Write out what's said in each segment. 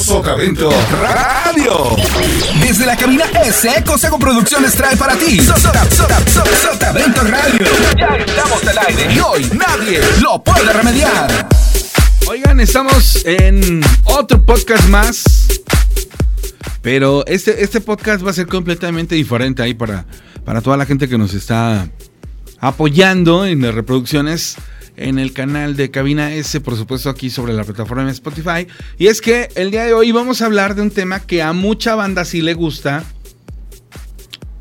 Sotavento Radio. Desde la cabina S, Consejo Producciones trae para ti Sotavento Radio. Ya estamos al aire y hoy nadie lo puede remediar. Oigan, estamos en otro podcast más. Pero este, este podcast va a ser completamente diferente ahí para, para toda la gente que nos está apoyando en las reproducciones en el canal de Cabina S, por supuesto aquí sobre la plataforma de Spotify. Y es que el día de hoy vamos a hablar de un tema que a mucha banda sí le gusta,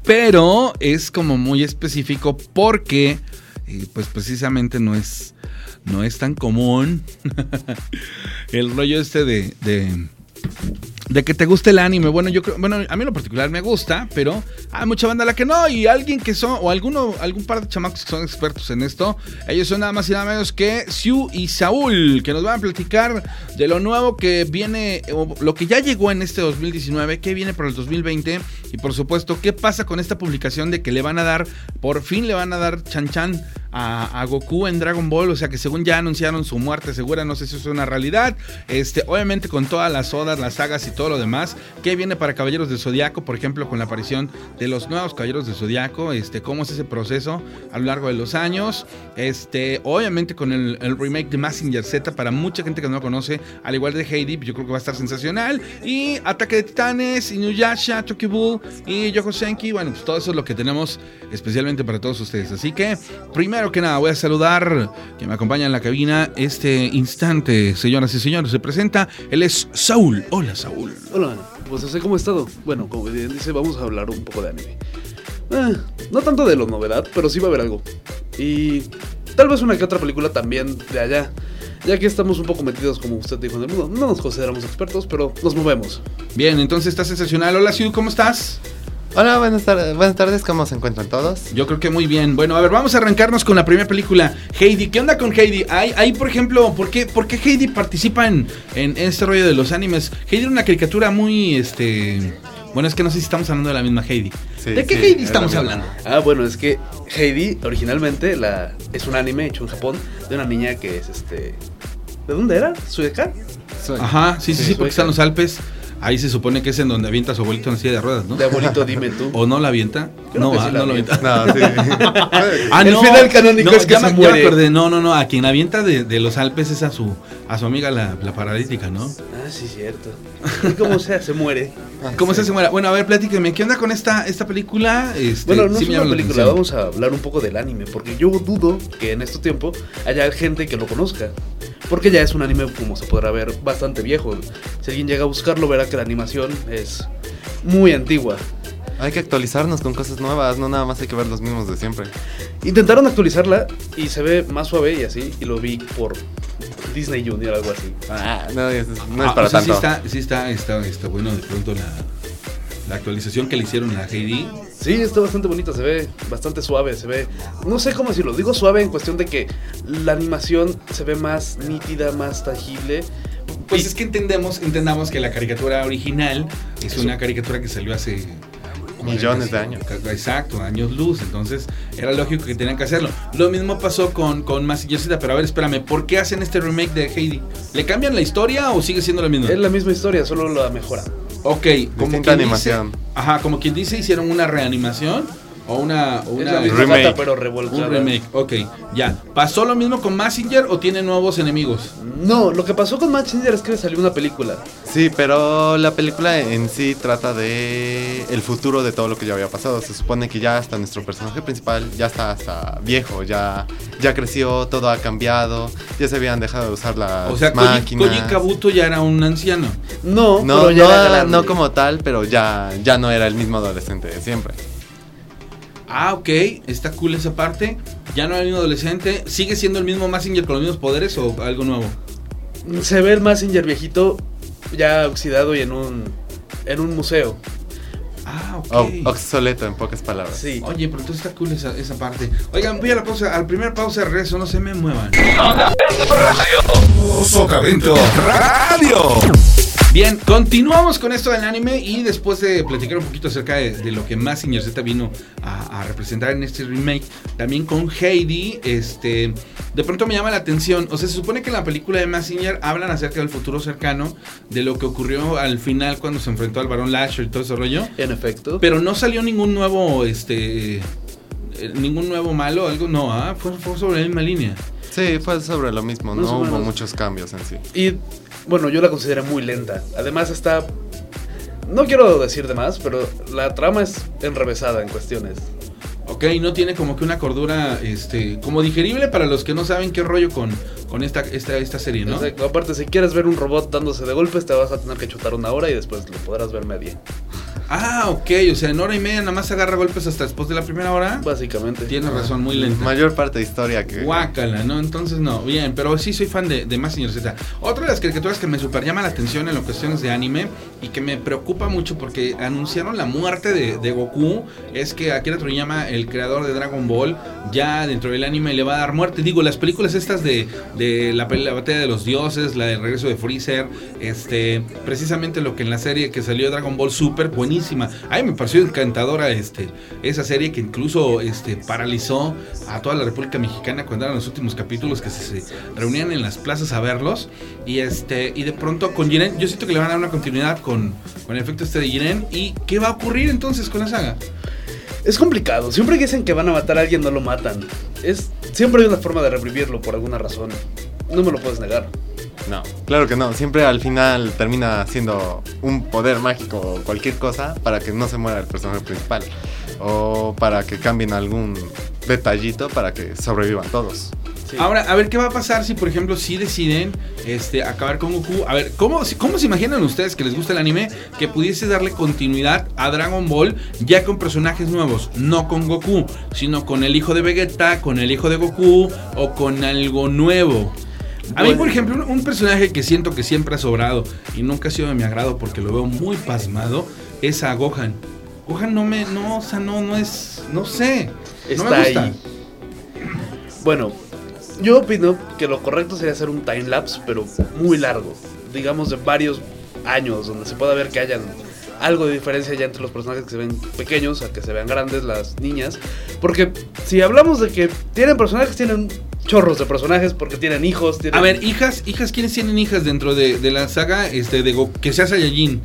pero es como muy específico porque eh, pues precisamente no es, no es tan común el rollo este de, de de que te guste el anime. Bueno, yo creo, bueno, a mí en lo particular me gusta, pero hay mucha banda a la que no. Y alguien que son, o alguno, algún par de chamacos que son expertos en esto, ellos son nada más y nada menos que Siu y Saúl, que nos van a platicar de lo nuevo que viene, o lo que ya llegó en este 2019, que viene para el 2020, y por supuesto, qué pasa con esta publicación de que le van a dar, por fin le van a dar Chan Chan a, Goku en Dragon Ball, o sea que según ya anunciaron su muerte segura, no sé si eso es una realidad. Este, obviamente con todas las odas, las sagas y todo lo demás, que viene para Caballeros del Zodiaco, por ejemplo, con la aparición de los nuevos Caballeros del Zodiaco, este, cómo es ese proceso a lo largo de los años. Este, obviamente con el, remake de Massinger Z para mucha gente que no lo conoce, al igual de Heidi, yo creo que va a estar sensacional. Y Ataque de Titanes, Inuyasha, Tokyo Bull y Yoko Senki, bueno, pues todo eso es lo que tenemos especialmente para todos ustedes. Así que, primero Primero que nada, voy a saludar que me acompaña en la cabina este instante, señoras y señores. Se presenta, él es Saúl. Hola, Saúl. Hola, pues sé cómo he estado. Bueno, como bien dice, vamos a hablar un poco de anime. Eh, no tanto de lo novedad, pero sí va a haber algo. Y tal vez una que otra película también de allá. Ya que estamos un poco metidos, como usted dijo, en el mundo. No nos consideramos expertos, pero nos movemos. Bien, entonces está sensacional. Hola, Siu, ¿cómo estás? Hola, buenas tardes. Buenas tardes, ¿cómo se encuentran todos? Yo creo que muy bien. Bueno, a ver, vamos a arrancarnos con la primera película, Heidi. ¿Qué onda con Heidi? Hay, por ejemplo, ¿por qué, ¿por qué Heidi participa en, en este rollo de los animes? Heidi era una caricatura muy, este... Bueno, es que no sé si estamos hablando de la misma Heidi. ¿De qué Heidi estamos hablando? Ah, bueno, es que Heidi originalmente la, es un anime hecho en Japón de una niña que es este... ¿De dónde era? ¿Sueca? Ajá, sí, sí, sí, porque están los Alpes. Ahí se supone que es en donde avienta a su abuelito en silla de ruedas, ¿no? De abuelito, dime tú. ¿O no la avienta? no, ah, no la avienta. No, sí. ah, El final canónico es que se me, muere. No, no, no. A quien avienta de, de, los Alpes es a su, a su amiga la, la paralítica, ¿no? Ah, sí, cierto. ¿Cómo sea? Se muere. ¿Cómo sea? Se muere. Bueno, a ver, platíqueme. ¿Qué onda con esta, esta película? Este, bueno, no es una película. Vamos a hablar un poco del anime. Porque yo dudo que en este tiempo haya gente que lo conozca. Porque ya es un anime, como se podrá ver, bastante viejo. Si alguien llega a buscarlo, verá que la animación es muy antigua. Hay que actualizarnos con cosas nuevas, no nada más hay que ver los mismos de siempre. Intentaron actualizarla y se ve más suave y así, y lo vi por Disney Junior, algo así. Ah, no, no es ah, para tanto. Sí está, sí está, está, está bueno de pronto la, la actualización que le hicieron a Heidi. Sí, está bastante bonito, se ve bastante suave, se ve, no sé cómo decirlo, digo suave en cuestión de que la animación se ve más nítida, más tangible. Pues es que entendemos, entendamos que la caricatura original es una caricatura que salió hace millones de años. Exacto, años luz. Entonces era lógico que tenían que hacerlo. Lo mismo pasó con, con Z, pero a ver, espérame, ¿por qué hacen este remake de Heidi? ¿Le cambian la historia o sigue siendo la misma? Es la misma historia, solo la mejora. Ok, como quien animación. Dice, ajá, como quien dice, hicieron una reanimación o una, una remake. pero revolcada. Un remake, ok, ya. ¿Pasó lo mismo con Massinger o tiene nuevos enemigos? No, lo que pasó con Massinger es que salió una película. Sí, pero la película en sí trata de el futuro de todo lo que ya había pasado. Se supone que ya hasta nuestro personaje principal ya está hasta viejo, ya, ya creció, todo ha cambiado, ya se habían dejado de usar las o sea, máquinas. Koji Kabuto ya era un anciano. No, no, pero ya no, no como tal, pero ya, ya no era el mismo adolescente de siempre. Ah, ok, está cool esa parte. Ya no hay un adolescente. ¿Sigue siendo el mismo Massinger con los mismos poderes o algo nuevo? Se ve el Massinger viejito ya oxidado y en un, en un museo. Ah, ok. Oh, obsoleto en pocas palabras. Sí. Oye, pero entonces está cool esa, esa parte. Oigan, voy a la pausa, al primer pausa de regreso, no se me muevan. Socavento Radio. Bien, continuamos con esto del anime y después de platicar un poquito acerca de, de lo que Massinger Z vino a, a representar en este remake, también con Heidi, este, de pronto me llama la atención. O sea, se supone que en la película de Massinger hablan acerca del futuro cercano, de lo que ocurrió al final cuando se enfrentó al Barón Lasher y todo ese rollo. En efecto. Pero no salió ningún nuevo, este, eh, ningún nuevo malo, algo, no, ah, fue, fue sobre la misma línea. Sí, fue sobre lo mismo, no hubo muchos cambios en sí. Y bueno, yo la considero muy lenta. Además está... No quiero decir de más, pero la trama es enrevesada en cuestiones. Ok, no tiene como que una cordura, este, como digerible para los que no saben qué rollo con, con esta, esta, esta serie, ¿no? Exacto. Aparte, si quieres ver un robot dándose de golpes, te vas a tener que chutar una hora y después lo podrás ver media. Ah, ok, o sea, en hora y media nada más agarra golpes hasta después de la primera hora. Básicamente. Tienes razón, muy lenta. Mayor parte de historia que... Guácala, ¿no? Entonces no, bien, pero sí soy fan de, de más señor Z. Otra de las caricaturas que me super llama la atención en las cuestiones de anime y que me preocupa mucho porque anunciaron la muerte de, de Goku es que Akira Toriyama, el creador de Dragon Ball, ya dentro del anime le va a dar muerte. Digo, las películas estas de, de la, la batalla de los dioses, la del regreso de Freezer, este, precisamente lo que en la serie que salió de Dragon Ball Super, buenísima. A mí me pareció encantadora este, esa serie que incluso este, paralizó a toda la República Mexicana cuando eran los últimos capítulos que se, reunían en las plazas a verlos. Y este y de pronto con Jiren, yo siento que le van a dar una continuidad con, con el efecto este de Jiren. ¿Y qué va a ocurrir entonces con la saga? Es complicado. Siempre que dicen que van a matar a alguien, no lo matan. Es Siempre hay una forma de revivirlo por alguna razón. No me lo puedes negar. No, claro que no. Siempre al final termina siendo un poder mágico o cualquier cosa para que no se muera el personaje principal. O para que cambien algún detallito para que sobrevivan todos. Sí. Ahora, a ver qué va a pasar si, por ejemplo, si deciden este, acabar con Goku. A ver, ¿cómo, ¿cómo se imaginan ustedes que les gusta el anime que pudiese darle continuidad a Dragon Ball ya con personajes nuevos? No con Goku, sino con el hijo de Vegeta, con el hijo de Goku o con algo nuevo. A mí, por ejemplo, un, un personaje que siento que siempre ha sobrado y nunca ha sido de mi agrado porque lo veo muy pasmado es a Gohan. Gohan no me, no, o sea, no, no es, no sé, no Está me gusta. ahí. Bueno, yo opino que lo correcto sería hacer un time lapse, pero muy largo. Digamos de varios años, donde se pueda ver que hayan algo de diferencia ya entre los personajes que se ven pequeños a que se vean grandes las niñas. Porque si hablamos de que tienen personajes, tienen chorros de personajes porque tienen hijos. Tienen... A ver, hijas, hijas, ¿quiénes tienen hijas dentro de, de la saga este, de Goku? Que sea Saiyajin.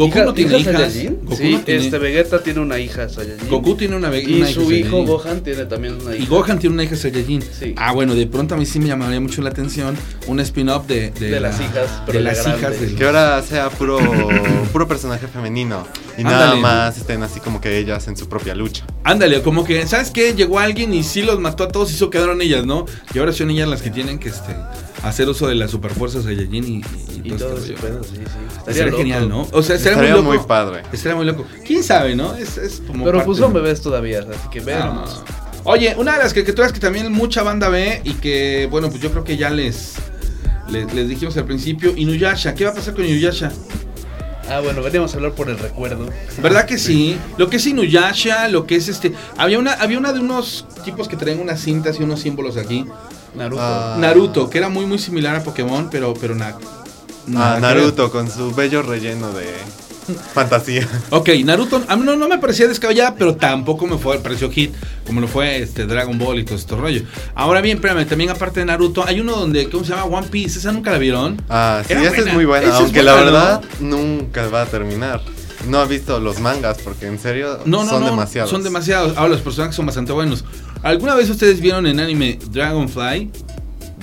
Goku ¿Hija- no tiene hijas hijas. Goku sí, no tiene- este Vegeta tiene una hija Saiyajin. Goku tiene una, y una hija su hijo Saiyajin. Gohan tiene también una hija. Y Gohan tiene una hija Saiyajin. Sí. Ah, bueno, de pronto a mí sí me llamaría mucho la atención un spin-off de, de, De la- las hijas, pero de las grandes. hijas del- Que ahora sea puro, puro personaje femenino. Y nada más estén así como que ellas en su propia lucha. Ándale, como que, ¿sabes qué? Llegó alguien y sí los mató a todos y se quedaron ellas, ¿no? Y ahora son ellas las que tienen que este, hacer uso de la superfuerza Saiyajin y, y, Y todo todo este ese pedo, sí, sí. Loco. genial, ¿no? O sea, estaría, Estaría muy muy loco. padre. Estaría muy loco. ¿Quién sabe, no? Es, es como Pero pues son de- bebés todavía, así que Ah. veamos. Oye, una de las caricaturas que también mucha banda ve y que, bueno, pues yo creo que ya les, les, les dijimos al principio, Inuyasha. ¿Qué va a pasar con Inuyasha? Ah, bueno, veníamos a hablar por el recuerdo. ¿Verdad que sí? Lo que es Inuyasha, lo que es este... Había una, había una de unos tipos que traían unas cintas y unos símbolos aquí. Naruto. Ah. Naruto, que era muy muy similar a Pokémon, pero, pero na- Ah. Naruto con su bello relleno de fantasía. Ok, Naruto, a mí no, no me parecía descabellada, pero tampoco me fue, pareció hit, como lo fue este Dragon Ball y todo este rollo. Ahora bien, espérame, también aparte de Naruto, hay uno donde, ¿cómo se llama? One Piece, ¿esa nunca la vieron? Ah, sí, esa es muy buena. Esa aunque buena, la ¿no? verdad nunca va a terminar. No ha visto los mangas porque en serio No, no, son no, demasiados. son demasiados. Ahora los personajes son bastante buenos. ¿Alguna vez ustedes vieron en anime Dragonfly?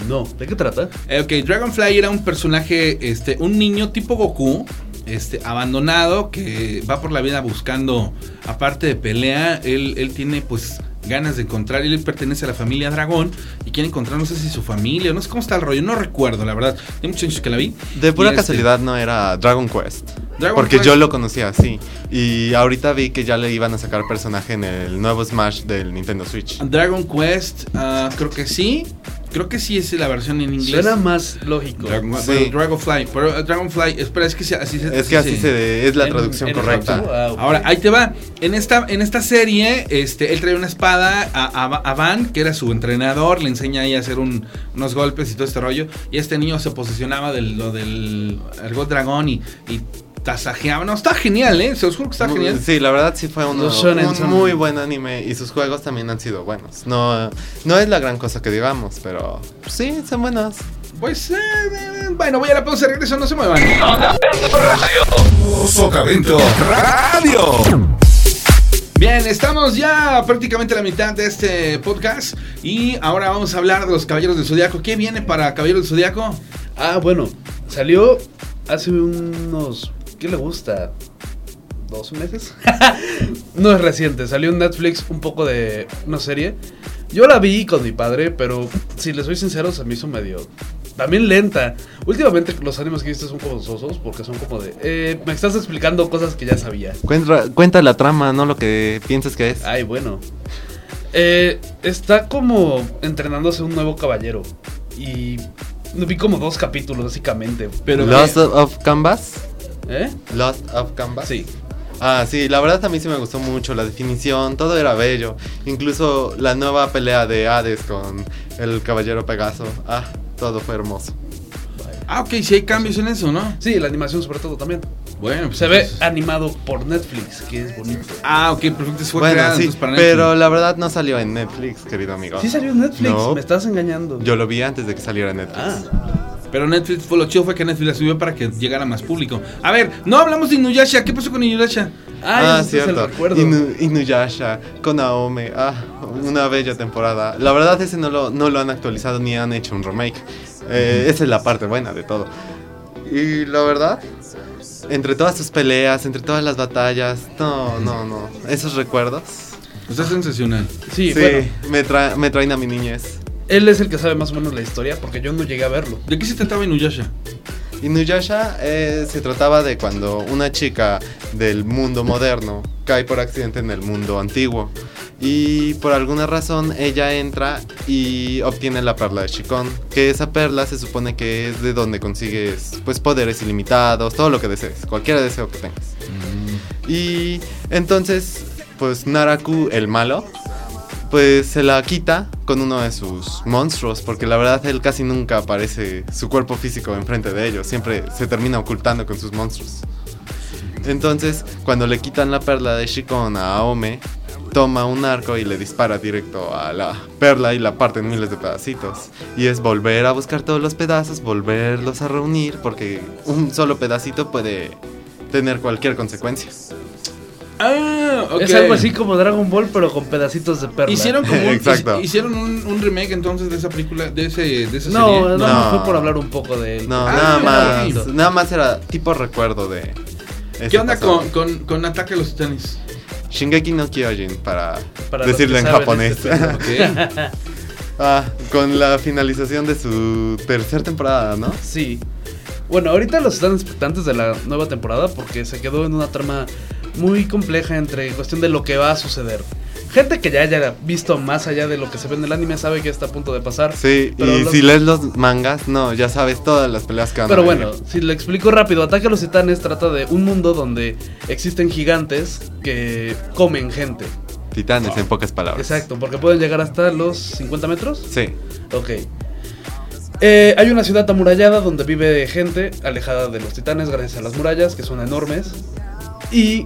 No, ¿de qué trata? Eh, ok, Dragonfly era un personaje, este, un niño tipo Goku, este, abandonado, que va por la vida buscando, aparte de pelea, él, él tiene pues ganas de encontrar, él pertenece a la familia Dragón y quiere encontrar, no sé si su familia, no sé cómo está el rollo, no recuerdo, la verdad, hay muchos años que la vi. De pura Y, este, casualidad no era Dragon Quest. Dragon porque Quest- yo lo conocía así. Y ahorita vi que ya le iban a sacar personaje en el nuevo Smash del Nintendo Switch. Dragon Quest, ah, creo que sí. Creo que sí es la versión en inglés. Suena más lógico. Dragon- Sí. bueno, Dragonfly. Pero eh, Dragonfly, espera, es que se- así se Es que así se, es la En- traducción en correcta. ah. Ahora, ahí te va. En esta, en esta serie, este, él trae una espada a, a- a Van, que era su entrenador, le enseña ahí a hacer un- unos golpes y todo este rollo. Y este niño se posicionaba del, lo del Ergot Dragón y, y tasajeaba. No, está genial, ¿eh? Se os juro que está Muy- genial. Sí, la verdad sí fue uno- un son- muy buen anime y sus juegos también han sido buenos. No, no es la gran cosa que digamos, pero sí, son buenos. Pues, eh, eh, bueno, voy a la pausa, regreso, no se muevan. Sotavento Radio. Bien, estamos ya prácticamente a la mitad de este podcast y ahora vamos a hablar de los Caballeros del Zodiaco. ¿Qué viene para Caballeros del Zodiaco? Ah, bueno, salió hace unos. ¿Qué le gusta? ¿Dos meses? no es reciente, salió en Netflix un poco de una serie. Yo la vi con mi padre, pero si les soy sincero, se me hizo medio. También lenta. Últimamente los animes que he visto son como sosos porque son como de. eh, me estás explicando cosas que ya sabía. Cuenta, cuenta la trama, no lo que piensas que es. Ay, bueno. Eh, está como entrenándose un nuevo caballero. Y vi como dos capítulos, básicamente. Pero Lost of Canvas. ¿Eh? Lost of Canvas. Sí. Ah, sí, la verdad a mí sí me gustó mucho la definición, todo era bello. Incluso la nueva pelea de Hades con el caballero Pegaso. Ah, todo fue hermoso. Ah, ok, sí hay cambios en eso, ¿no? Sí, la animación sobre todo también. Bueno, pues Se ve animado por Netflix, que es bonito. Ah, ok, perfecto. Fue bueno, creado sí, para Netflix. pero la verdad no salió en Netflix, querido amigo. Sí salió en Netflix, No. me estás engañando. Yo lo vi antes de que saliera en Netflix. Ah, Pero Netflix fue lo chido fue que Netflix la subió para que llegara más público. A ver, no hablamos de Inuyasha. ¿Qué pasó con Inuyasha? ah, Ah, cierto. recuerdo. Inu- Inuyasha, con Aome. Ah, una bella temporada. La verdad, ese no lo, no lo han actualizado ni han hecho un remake. Eh, Esa es la parte buena de todo. Y la verdad, entre todas sus peleas, entre todas las batallas, no, no, no. Esos recuerdos. Está sensacional. Sí, Sí, bueno, me, tra- me traen a mi niñez. Él es el que sabe más o menos la historia, porque yo no llegué a verlo. ¿De qué se trataba Inuyasha? Inuyasha eh, se trataba de cuando una chica del mundo moderno cae por accidente en el mundo antiguo. Y por alguna razón ella entra y obtiene la perla de Shikon. Que esa perla se supone que es de donde consigues pues poderes ilimitados, todo lo que desees, cualquier deseo que tengas. Y entonces, pues Naraku, el malo, pues se la quita con uno de sus monstruos, porque la verdad él casi nunca aparece su cuerpo físico enfrente de ellos, siempre se termina ocultando con sus monstruos. Entonces, cuando le quitan la perla de Shikon a Aome, toma un arco y le dispara directo a la perla y la parte en miles de pedacitos. Y es volver a buscar todos los pedazos, volverlos a reunir, porque un solo pedacito puede tener cualquier consecuencia. Ah, ok. Es algo así como Dragon Ball, pero con pedacitos de perla. Hicieron como un, Exacto. hicieron un, un remake entonces de esa película, de ese, de esa No, serie. no, No. fue por hablar un poco de él. No, Ah, nada más. Nada más era tipo recuerdo de. ¿Qué onda con, con, con Ataque a los Titanes? Shingeki no Kyojin para, decirlo en japonés. este ah, con la finalización de su tercera temporada, ¿no? Sí. Bueno, ahorita los están expectantes de la nueva temporada porque se quedó en una trama muy compleja entre cuestión de lo que va a suceder. Gente que ya haya visto más allá de lo que se ve en el anime sabe que está a punto de pasar. Sí, y los- si lees los mangas, no, ya sabes todas las peleas que van a Pero venir. bueno, si le explico rápido, Ataque a los Titanes trata de un mundo donde existen gigantes que comen gente. Titanes, en pocas palabras. Exacto, porque pueden llegar hasta los 50 metros. Sí. Ok. Eh, hay una ciudad amurallada donde vive gente alejada de los titanes gracias a las murallas, que son enormes. Y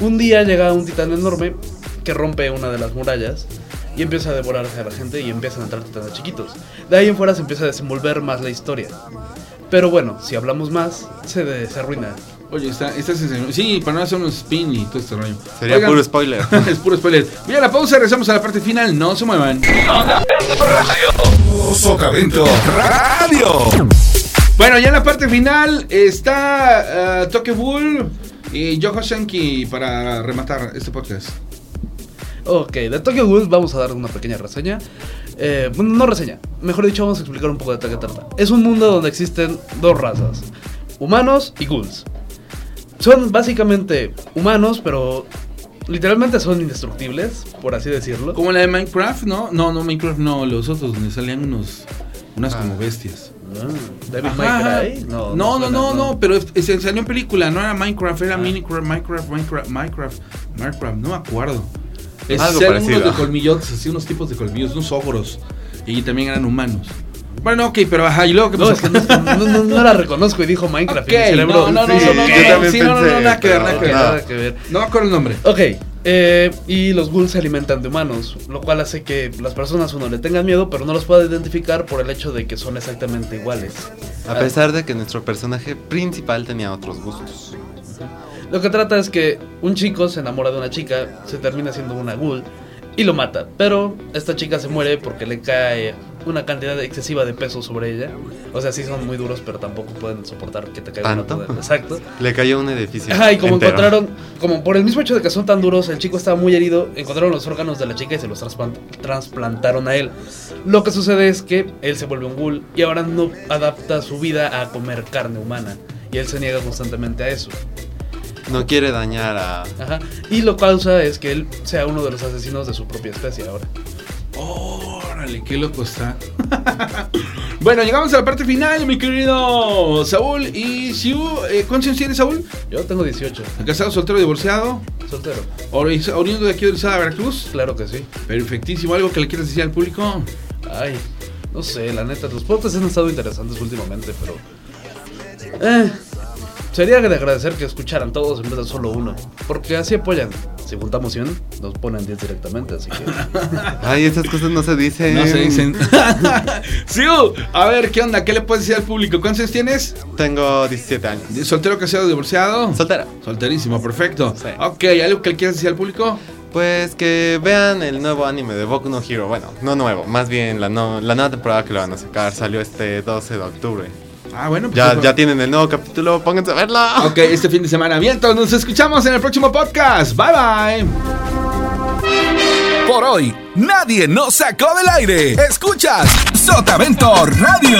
un día llega un titán enorme que rompe una de las murallas y empieza a devorarse a la gente y empiezan a entrar titanes chiquitos. De ahí en fuera se empieza a desenvolver más la historia. Pero bueno, si hablamos más, se, de- se arruina. Oye, está, está sensacional. Sí, para no hacer un spin y todo este rollo. Sería Oigan, puro spoiler. es puro spoiler. Voy a la pausa, regresamos a la parte final. No se muevan. Sotavento Radio. Bueno, ya en la parte final está uh, Toke Bull y Yoko Shanky para rematar este podcast. Ok, de Tokyo Ghoul vamos a dar una pequeña reseña. Eh, bueno, no reseña, mejor dicho, vamos a explicar un poco de qué trata. Es un mundo donde existen dos razas: humanos y ghouls. Son básicamente humanos, pero literalmente son indestructibles, por así decirlo. Como la de Minecraft, ¿no? No, no, Minecraft no, los otros donde salían unos unas Ah. como bestias. David Cry. No, no, no, no, pero se salió en película, no era Minecraft, era Ah. Minecraft, Minecraft, Minecraft, Minecraft, Minecraft, no me acuerdo. Es, Algo parecido. unos de colmillotes, así unos tipos de colmillos, unos ogros, y también eran humanos. Bueno, ok, pero ajá, y luego que no, no, no- no la reconozco y dijo Minecraft. No, no, no, no, no, no, no, no, nada que ver. Nada que ver. No me acuerdo el nombre. Ok, eh, y los ghouls se alimentan de humanos, lo cual hace que las personas uno le tengan miedo, pero no los pueda identificar por el hecho de que son exactamente iguales. A pesar de que nuestro personaje principal tenía otros gustos. Lo que trata es que un chico se enamora de una chica, se termina siendo una ghoul y lo mata. Pero esta chica se muere porque le cae una cantidad excesiva de peso sobre ella. O sea, sí son muy duros, pero tampoco pueden soportar que te caiga una ¿Tanto? toda- Exacto. Le cayó un edificio. Ajá, y como entero. encontraron, como por el mismo hecho de que son tan duros, el chico estaba muy herido, encontraron los órganos de la chica y se los trasplan- trasplantaron a él. Lo que sucede es que él se vuelve un ghoul y ahora no adapta su vida a comer carne humana. Y él se niega constantemente a eso. No quiere dañar a. Ajá. Y lo causa es que él sea uno de los asesinos de su propia especie ahora. Órale, qué loco está. bueno, llegamos a la parte final, mi querido Saúl y Siu. Eh, ¿Cuántos años tienes, Saúl? Yo tengo 18, ¿Casado, soltero, divorciado? soltero. Ori- ¿Oriundo de aquí de Orizaba, Veracruz? Claro que sí. Perfectísimo. ¿Algo que le quieras decir al público? Ay, no sé, la neta, los podcasts han estado interesantes últimamente, pero... Eh, sería de agradecer que escucharan todos en vez de solo uno, porque así apoyan. Si juntamos 100, nos ponen 10 directamente, así que... Ay, esas cosas no se dicen. No se dicen. Siu, a ver, ¿qué onda? ¿Qué le puedes decir al público? ¿Cuántos años tienes? Tengo 17 años. ¿Soltero, casado, divorciado? Soltera. Solterísimo, perfecto. Sí. Ok, ¿algo que le quieras decir al público? Pues que vean el nuevo anime de Boku no Hero. Bueno, no nuevo, más bien la, no- la nueva temporada que le van a sacar. Salió este 12 de octubre. Ah, bueno, pues Ya, eso- ya tienen el nuevo capítulo, pónganse a verlo. Ok, este fin de semana. Entonces nos escuchamos en el próximo podcast. Bye bye. Por hoy, nadie nos sacó del aire. Escuchas Sotavento Radio.